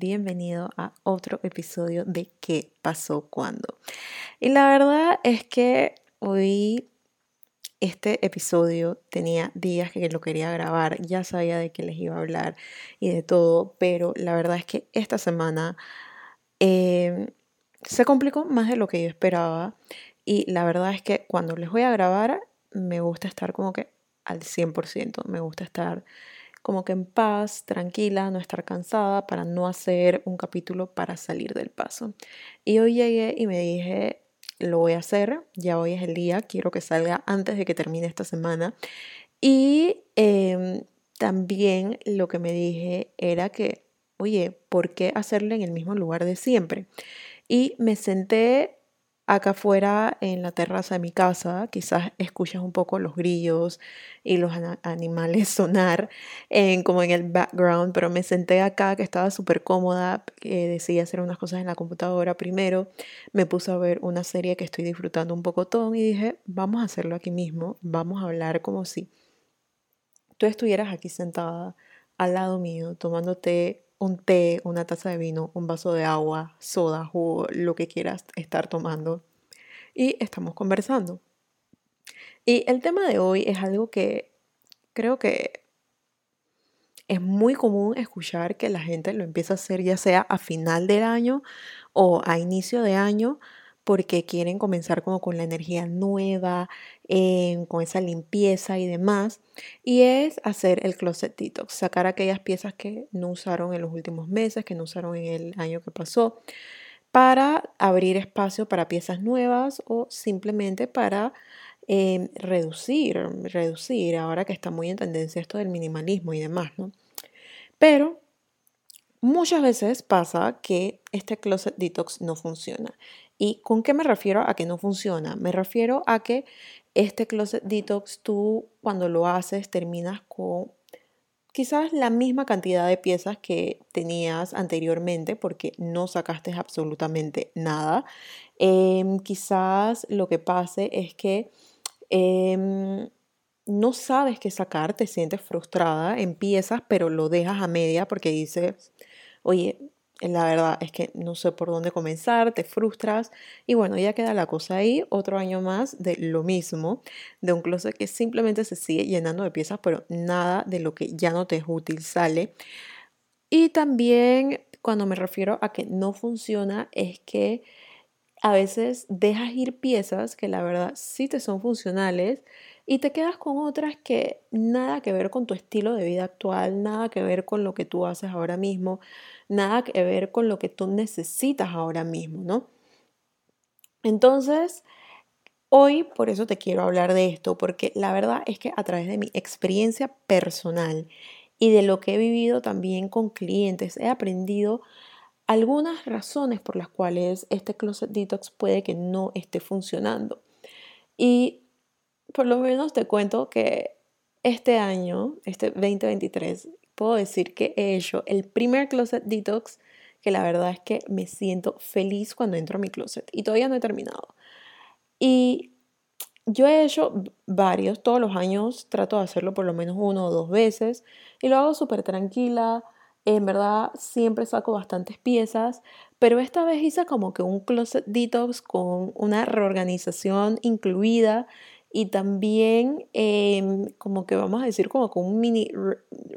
bienvenido a otro episodio de ¿Qué pasó cuando? Y la verdad es que hoy este episodio tenía días que lo quería grabar, ya sabía de qué les iba a hablar y de todo, pero la verdad es que esta semana em, se complicó más de lo que yo esperaba y la verdad es que cuando les voy a grabar me gusta estar como que al 100%, me gusta estar como que en paz, tranquila, no estar cansada para no hacer un capítulo para salir del paso. Y hoy llegué y me dije, lo voy a hacer, ya hoy es el día, quiero que salga antes de que termine esta semana. Y em, también lo que me dije era que, oye, ¿por qué hacerlo en el mismo lugar de siempre? Y me senté acá afuera en la terraza de mi casa, quizás escuchas un poco los grillos y los animales sonar en, como en el background, pero me senté acá que estaba súper cómoda, eh, decidí hacer unas cosas en la computadora primero, me puse a ver una serie que estoy disfrutando un poco todo y dije, vamos a hacerlo aquí mismo, vamos a hablar como si tú estuvieras aquí sentada al lado mío tomándote un té, una taza de vino, un vaso de agua, soda, jugo, lo que quieras estar tomando. Y estamos conversando. Y el tema de hoy es algo que creo que es muy común escuchar que la gente lo empieza a hacer ya sea a final del año o a inicio de año porque quieren comenzar como con la energía nueva, eh, con esa limpieza y demás. Y es hacer el closet detox, sacar aquellas piezas que no usaron en los últimos meses, que no usaron en el año que pasó, para abrir espacio para piezas nuevas o simplemente para eh, reducir, reducir, ahora que está muy en tendencia esto del minimalismo y demás, ¿no? Pero muchas veces pasa que este closet detox no funciona. ¿Y con qué me refiero a que no funciona? Me refiero a que este closet detox tú cuando lo haces terminas con quizás la misma cantidad de piezas que tenías anteriormente porque no sacaste absolutamente nada. Em, quizás lo que pase es que em, no sabes qué sacar, te sientes frustrada, empiezas pero lo dejas a media porque dices, oye, la verdad es que no sé por dónde comenzar, te frustras y bueno, ya queda la cosa ahí, otro año más de lo mismo, de un closet que simplemente se sigue llenando de piezas, pero nada de lo que ya no te es útil sale. Y también cuando me refiero a que no funciona es que a veces dejas ir piezas que la verdad sí te son funcionales y te quedas con otras que nada que ver con tu estilo de vida actual, nada que ver con lo que tú haces ahora mismo nada que ver con lo que tú necesitas ahora mismo, ¿no? Entonces, hoy por eso te quiero hablar de esto, porque la verdad es que a través de mi experiencia personal y de lo que he vivido también con clientes, he aprendido algunas razones por las cuales este closet detox puede que no esté funcionando. Y por lo menos te cuento que este año, este 2023, puedo decir que he hecho el primer closet detox que la verdad es que me siento feliz cuando entro a mi closet y todavía no he terminado. Y yo he hecho varios, todos los años trato de hacerlo por lo menos uno o dos veces y lo hago súper tranquila. En verdad siempre saco bastantes piezas, pero esta vez hice como que un closet detox con una reorganización incluida y también em, como que vamos a decir como con un mini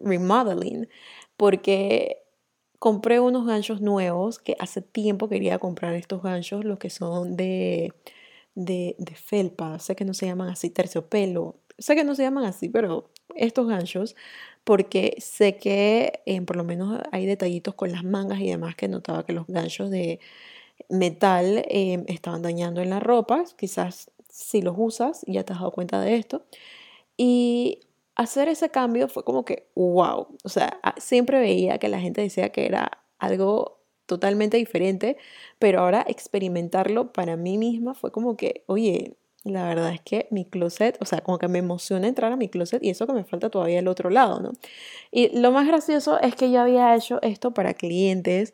remodeling, porque compré unos ganchos nuevos que hace tiempo quería comprar estos ganchos, los que son de, de, de felpa, sé que no se llaman así, terciopelo, sé que no se llaman así, pero estos ganchos, porque sé que em, por lo menos hay detallitos con las mangas y demás que notaba que los ganchos de metal em, estaban dañando en la ropa, quizás si los usas, ya te has dado cuenta de esto. Y hacer ese cambio fue como que, wow, o sea, siempre veía que la gente decía que era algo totalmente diferente, pero ahora experimentarlo para mí misma fue como que, oye, la verdad es que mi closet, o sea, como que me emociona entrar a mi closet y eso que me falta todavía el otro lado, ¿no? Y lo más gracioso es que yo había hecho esto para clientes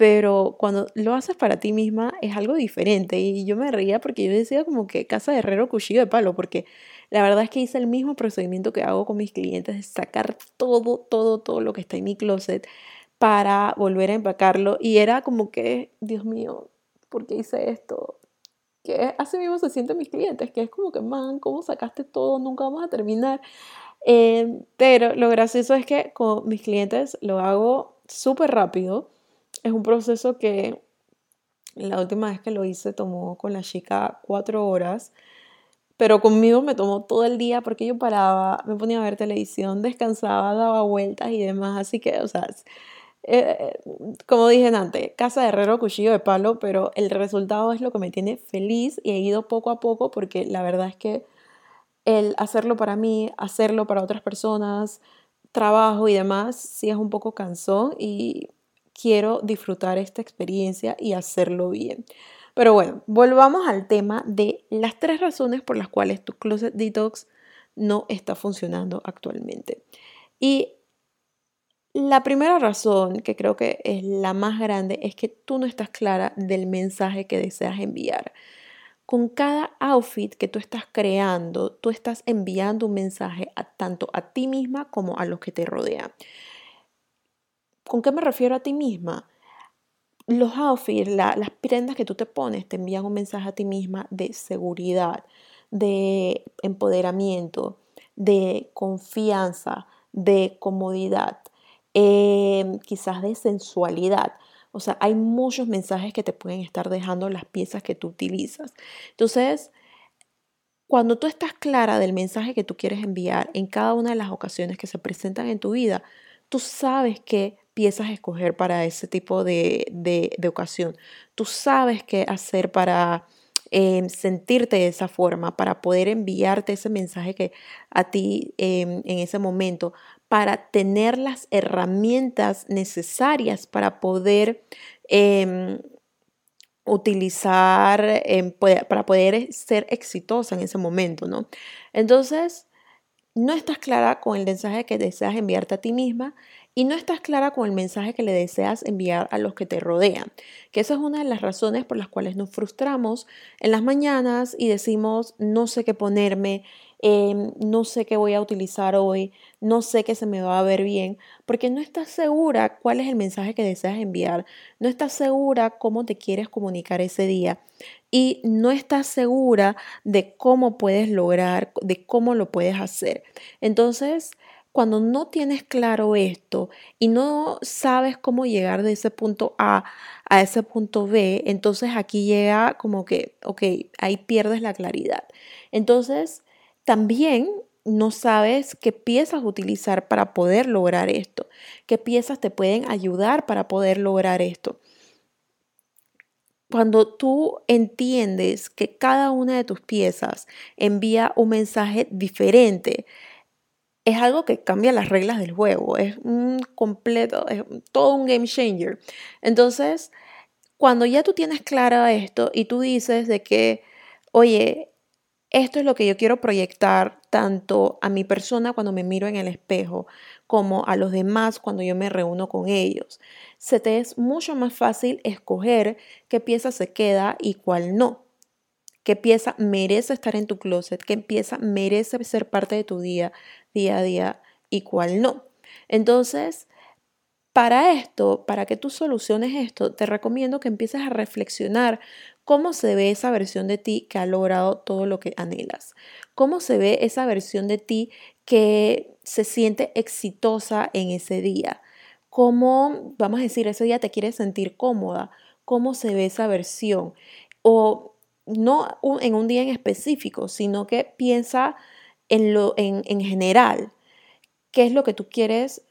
pero cuando lo haces para ti misma es algo diferente y yo me reía porque yo decía como que casa de herrero cuchillo de palo, porque la verdad es que hice el mismo procedimiento que hago con mis clientes, de sacar todo, todo, todo lo que está en mi closet, para volver a empacarlo y era como que, Dios mío, ¿por qué hice esto? Que así mismo se sienten mis clientes, que es como que, man, ¿cómo sacaste todo? Nunca vamos a terminar. Eh, pero lo gracioso es que con mis clientes lo hago súper rápido. Es un proceso que la última vez que lo hice tomó con la chica cuatro horas, pero conmigo me tomó todo el día porque yo paraba, me ponía a ver televisión, descansaba, daba vueltas y demás. Así que, o sea, eh, como dije antes, casa de herrero, cuchillo de palo, pero el resultado es lo que me tiene feliz y he ido poco a poco porque la verdad es que el hacerlo para mí, hacerlo para otras personas, trabajo y demás, sí es un poco cansón y quiero disfrutar esta experiencia y hacerlo bien. Pero bueno, volvamos al tema de las tres razones por las cuales tu closet detox no está funcionando actualmente. Y la primera razón, que creo que es la más grande, es que tú no estás clara del mensaje que deseas enviar. Con cada outfit que tú estás creando, tú estás enviando un mensaje tanto a ti misma como a los que te rodean. ¿Con qué me refiero a ti misma? Los outfits, las prendas que tú te pones, te envían un mensaje a ti misma de seguridad, de empoderamiento, de confianza, de comodidad, em, quizás de sensualidad. O sea, hay muchos mensajes que te pueden estar dejando las piezas que tú utilizas. Entonces, cuando tú estás clara del mensaje que tú quieres enviar en cada una de las ocasiones que se presentan en tu vida, tú sabes que piezas escoger para ese tipo de, ocasión. Tú sabes qué hacer para em, sentirte de esa forma, para poder enviarte ese mensaje que a ti em, en ese momento, para tener las herramientas necesarias para poder em, utilizar, para poder ser exitosa en ese momento, ¿no? Entonces, no estás clara con el mensaje que deseas enviarte a ti misma y no estás clara con el mensaje que le deseas enviar a los que te rodean, que esa es una de las razones por las cuales nos frustramos en las mañanas y decimos no sé qué ponerme, Em, no sé qué voy a utilizar hoy, no sé qué se me va a ver bien, porque no estás segura cuál es el mensaje que deseas enviar, no estás segura cómo te quieres comunicar ese día y no estás segura de cómo puedes lograr, de cómo lo puedes hacer. Entonces, cuando no tienes claro esto y no sabes cómo llegar de ese punto A a ese punto B, entonces aquí llega como que, ok, ahí pierdes la claridad. Entonces, también no sabes qué piezas utilizar para poder lograr esto, qué piezas te pueden ayudar para poder lograr esto. Cuando tú entiendes que cada una de tus piezas envía un mensaje diferente, es algo que cambia las reglas del juego, es un completo, es todo un game changer. Entonces, cuando ya tú tienes claro esto y tú dices de que, oye, esto es lo que yo quiero proyectar tanto a mi persona cuando me miro en el espejo como a los demás cuando yo me reúno con ellos. Se te es mucho más fácil escoger qué pieza se queda y cuál no. Qué pieza merece estar en tu closet, qué pieza merece ser parte de tu día, día a día y cuál no. Entonces, para esto, para que tú soluciones esto, te recomiendo que empieces a reflexionar cómo se ve esa versión de ti que ha logrado todo lo que anhelas. Cómo se ve esa versión de ti que se siente exitosa en ese día. Cómo, vamos a decir, ese día te quieres sentir cómoda. Cómo se ve esa versión. O no en un día en específico, sino que piensa en, lo, en, en general. ¿Qué es lo que tú quieres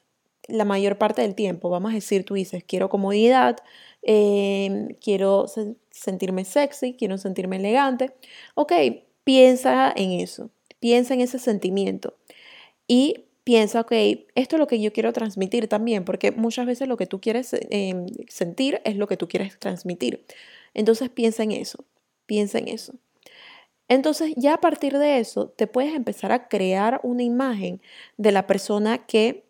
la mayor parte del tiempo. Vamos a decir, tú dices, quiero comodidad, em, quiero sentirme sexy, quiero sentirme elegante. Ok, piensa en eso, piensa en ese sentimiento y piensa, ok, esto es lo que yo quiero transmitir también, porque muchas veces lo que tú quieres em, sentir es lo que tú quieres transmitir. Entonces piensa en eso, piensa en eso. Entonces ya a partir de eso te puedes empezar a crear una imagen de la persona que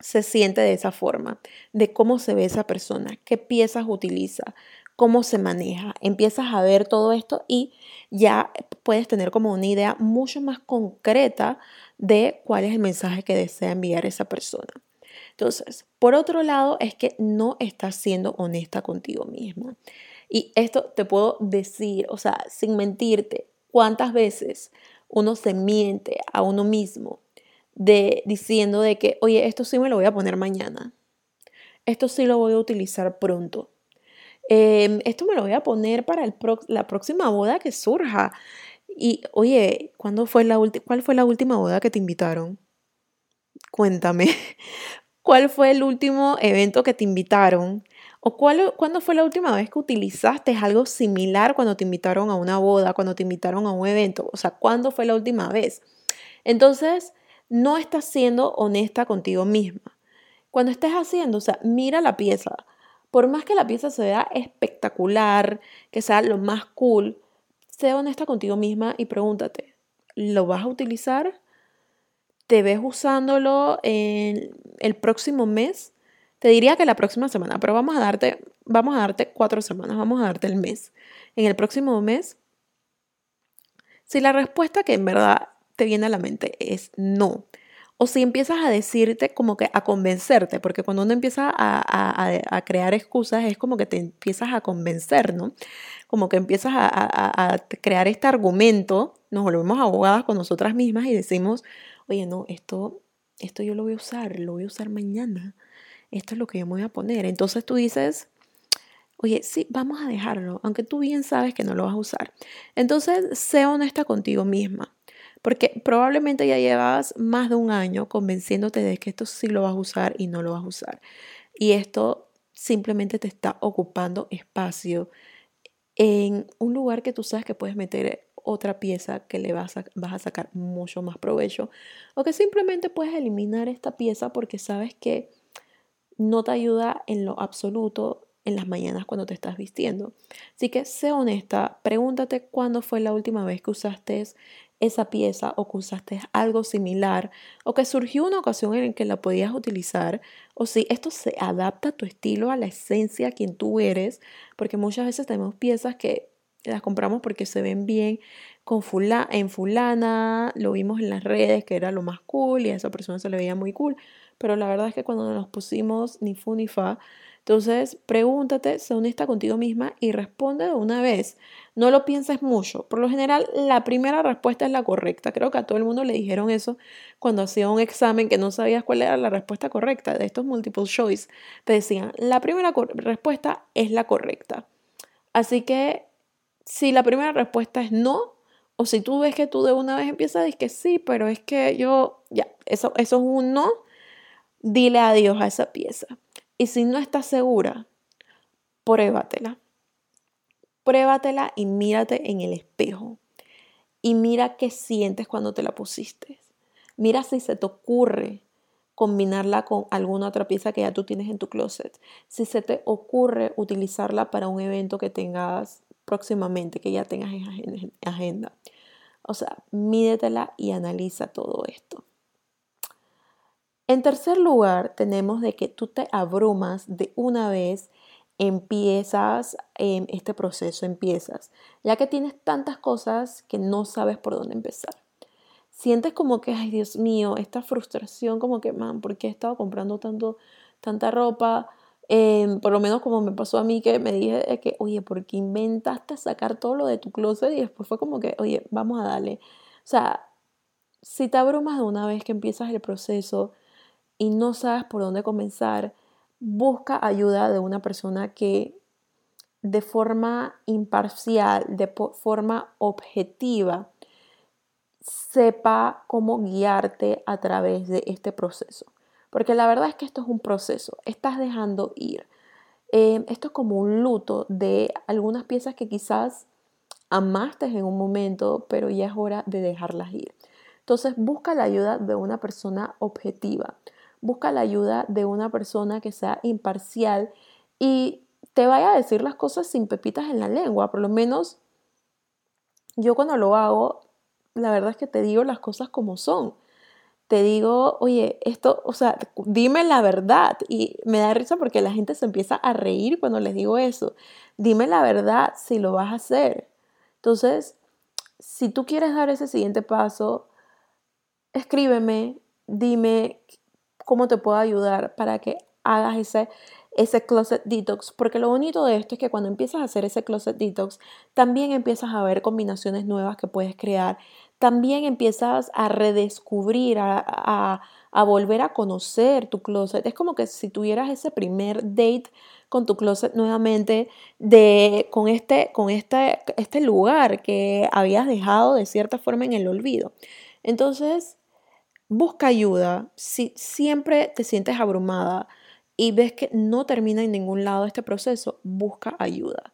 se siente de esa forma, de cómo se ve esa persona, qué piezas utiliza, cómo se maneja. Empiezas a ver todo esto y ya puedes tener como una idea mucho más concreta de cuál es el mensaje que desea enviar esa persona. Entonces, por otro lado, es que no estás siendo honesta contigo misma. Y esto te puedo decir, o sea, sin mentirte, cuántas veces uno se miente a uno mismo de diciendo de que, oye, esto sí me lo voy a poner mañana. Esto sí lo voy a utilizar pronto. Em, esto me lo voy a poner para el la próxima boda que surja. Y, oye, ¿cuándo fue la ¿cuál fue la última boda que te invitaron? Cuéntame. ¿Cuál fue el último evento que te invitaron? ¿O cuándo fue la última vez que utilizaste algo similar cuando te invitaron a una boda, cuando te invitaron a un evento? O sea, ¿cuándo fue la última vez? Entonces, no estás siendo honesta contigo misma. Cuando estés haciendo, o sea, mira la pieza. Por más que la pieza se vea espectacular, que sea lo más cool, sé honesta contigo misma y pregúntate, ¿lo vas a utilizar? ¿Te ves usándolo en el próximo mes? Te diría que la próxima semana, pero vamos a darte, vamos a darte cuatro semanas, vamos a darte el mes. En el próximo mes, si la respuesta que en verdad te viene a la mente es no, o si empiezas a decirte como que a convencerte, porque cuando uno empieza a, crear excusas es como que te empiezas a convencer, ¿no? Como que empiezas a, crear este argumento, nos volvemos abogadas con nosotras mismas y decimos, oye, no, esto, esto yo lo voy a usar, lo voy a usar mañana, esto es lo que yo me voy a poner. Entonces tú dices, oye, sí, vamos a dejarlo, aunque tú bien sabes que no lo vas a usar. Entonces, sé honesta contigo misma. Porque probablemente ya llevas más de un año convenciéndote de que esto sí lo vas a usar y no lo vas a usar. Y esto simplemente te está ocupando espacio en un lugar que tú sabes que puedes meter otra pieza que le vas a, vas a sacar mucho más provecho. O que simplemente puedes eliminar esta pieza porque sabes que no te ayuda en lo absoluto en las mañanas cuando te estás vistiendo. Así que sé honesta, pregúntate cuándo fue la última vez que usaste esa pieza o que usaste algo similar o que surgió una ocasión en la que la podías utilizar o si esto se adapta a tu estilo, a la esencia, a quien tú eres, porque muchas veces tenemos piezas que las compramos porque se ven bien con en fulana, lo vimos en las redes que era lo más cool y a esa persona se le veía muy cool, pero la verdad es que cuando nos pusimos ni fu ni fa, entonces, pregúntate, sé honesta contigo misma y responde de una vez. No lo pienses mucho. Por lo general, la primera respuesta es la correcta. Creo que a todo el mundo le dijeron eso cuando hacía un examen que no sabías cuál era la respuesta correcta de estos multiple choice. Te decían, la primera respuesta es la correcta. Así que si la primera respuesta es no, o si tú ves que tú de una vez empiezas a decir que sí, pero es que yo, ya, eso, eso es un no, dile adiós a esa pieza. Y si no estás segura, pruébatela. Pruébatela y mírate en el espejo. Y mira qué sientes cuando te la pusiste. Mira si se te ocurre combinarla con alguna otra pieza que ya tú tienes en tu closet. Si se te ocurre utilizarla para un evento que tengas próximamente, que ya tengas en agenda. O sea, mídetela y analiza todo esto. En tercer lugar, tenemos de que tú te abrumas de una vez, empiezas en este proceso, empiezas, ya que tienes tantas cosas que no sabes por dónde empezar. Sientes como que, ay Dios mío, esta frustración, como que, man, ¿por qué he estado comprando tanto, tanta ropa? Em, por lo menos como me pasó a mí, que me dije que, oye, ¿por qué inventaste sacar todo lo de tu closet? Y después fue como que, oye, vamos a darle. O sea, si te abrumas de una vez que empiezas el proceso, y no sabes por dónde comenzar, busca ayuda de una persona que de forma imparcial, de forma objetiva, sepa cómo guiarte a través de este proceso. Porque la verdad es que esto es un proceso, estás dejando ir. Eh, esto es como un luto de algunas piezas que quizás amaste en un momento, pero ya es hora de dejarlas ir. Entonces busca la ayuda de una persona objetiva, busca la ayuda de una persona que sea imparcial y te vaya a decir las cosas sin pepitas en la lengua. Por lo menos yo cuando lo hago, la verdad es que te digo las cosas como son. Te digo, oye, esto, o sea, dime la verdad. Y me da risa porque la gente se empieza a reír cuando les digo eso. Dime la verdad si lo vas a hacer. Entonces, si tú quieres dar ese siguiente paso, escríbeme, dime cómo te puedo ayudar para que hagas ese, ese closet detox, porque lo bonito de esto es que cuando empiezas a hacer ese closet detox, también empiezas a ver combinaciones nuevas que puedes crear, también empiezas a redescubrir, a, volver a conocer tu closet. Es como que si tuvieras ese primer date con tu closet nuevamente, de, con, este, con este, este lugar que habías dejado de cierta forma en el olvido. Entonces, busca ayuda. Si siempre te sientes abrumada y ves que no termina en ningún lado este proceso, busca ayuda.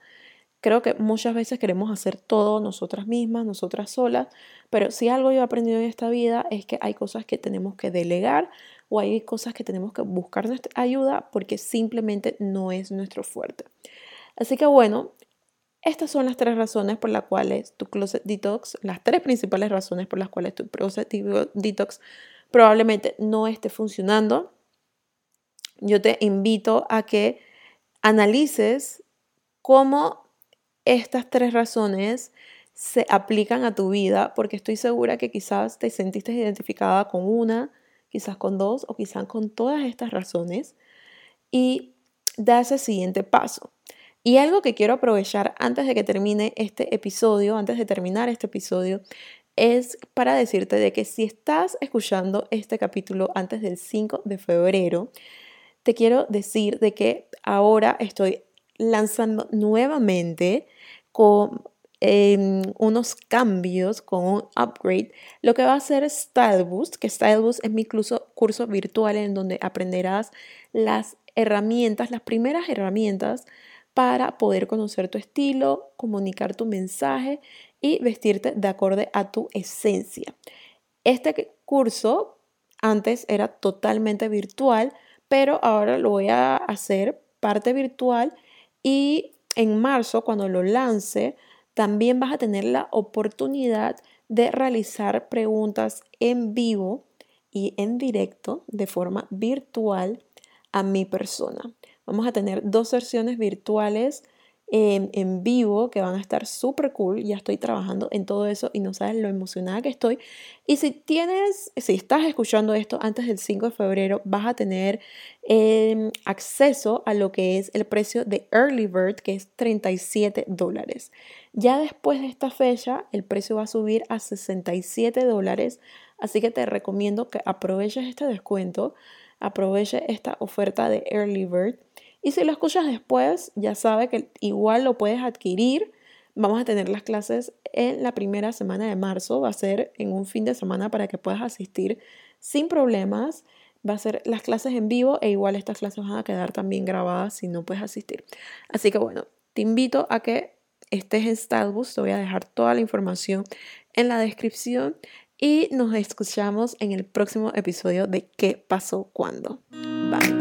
Creo que muchas veces queremos hacer todo nosotras mismas, nosotras solas, pero si algo yo he aprendido en esta vida es que hay cosas que tenemos que delegar o hay cosas que tenemos que buscar nuestra ayuda porque simplemente no es nuestro fuerte. Así que bueno, estas son las tres razones por las cuales tu closet detox, las tres principales razones por las cuales tu closet detox probablemente no esté funcionando. Yo te invito a que analices cómo estas tres razones se aplican a tu vida, porque estoy segura que quizás te sentiste identificada con una, quizás con dos o quizás con todas estas razones y da ese siguiente paso. Y algo que quiero aprovechar antes de que termine este episodio, antes de terminar este episodio, es para decirte de que si estás escuchando este capítulo antes del 5 de febrero, te quiero decir de que ahora estoy lanzando nuevamente con em, unos cambios, con un upgrade, lo que va a ser Style Boost, que Style Boost es mi curso, curso virtual en donde aprenderás las herramientas, las primeras herramientas para poder conocer tu estilo, comunicar tu mensaje y vestirte de acorde a tu esencia. Este curso antes era totalmente virtual, pero ahora lo voy a hacer parte virtual y en marzo, cuando lo lance, también vas a tener la oportunidad de realizar preguntas en vivo y en directo de forma virtual a mi persona. Vamos a tener dos sesiones virtuales en, vivo que van a estar súper cool. Ya estoy trabajando en todo eso y no sabes lo emocionada que estoy. Y si tienes, si estás escuchando esto antes del 5 de febrero, vas a tener em, acceso a lo que es el precio de Early Bird, que es 37 dólares. Ya después de esta fecha, el precio va a subir a 67 dólares. Así que te recomiendo que aproveches este descuento, aproveche esta oferta de Early Bird y si lo escuchas después, ya sabe que igual lo puedes adquirir. Vamos a tener las clases en la primera semana de marzo. Va a ser en un fin de semana para que puedas asistir sin problemas. Va a ser las clases en vivo e igual estas clases van a quedar también grabadas si no puedes asistir. Así que bueno, te invito a que estés en Stylebus. Te voy a dejar toda la información en la descripción y nos escuchamos en el próximo episodio de ¿Qué pasó cuando? Bye.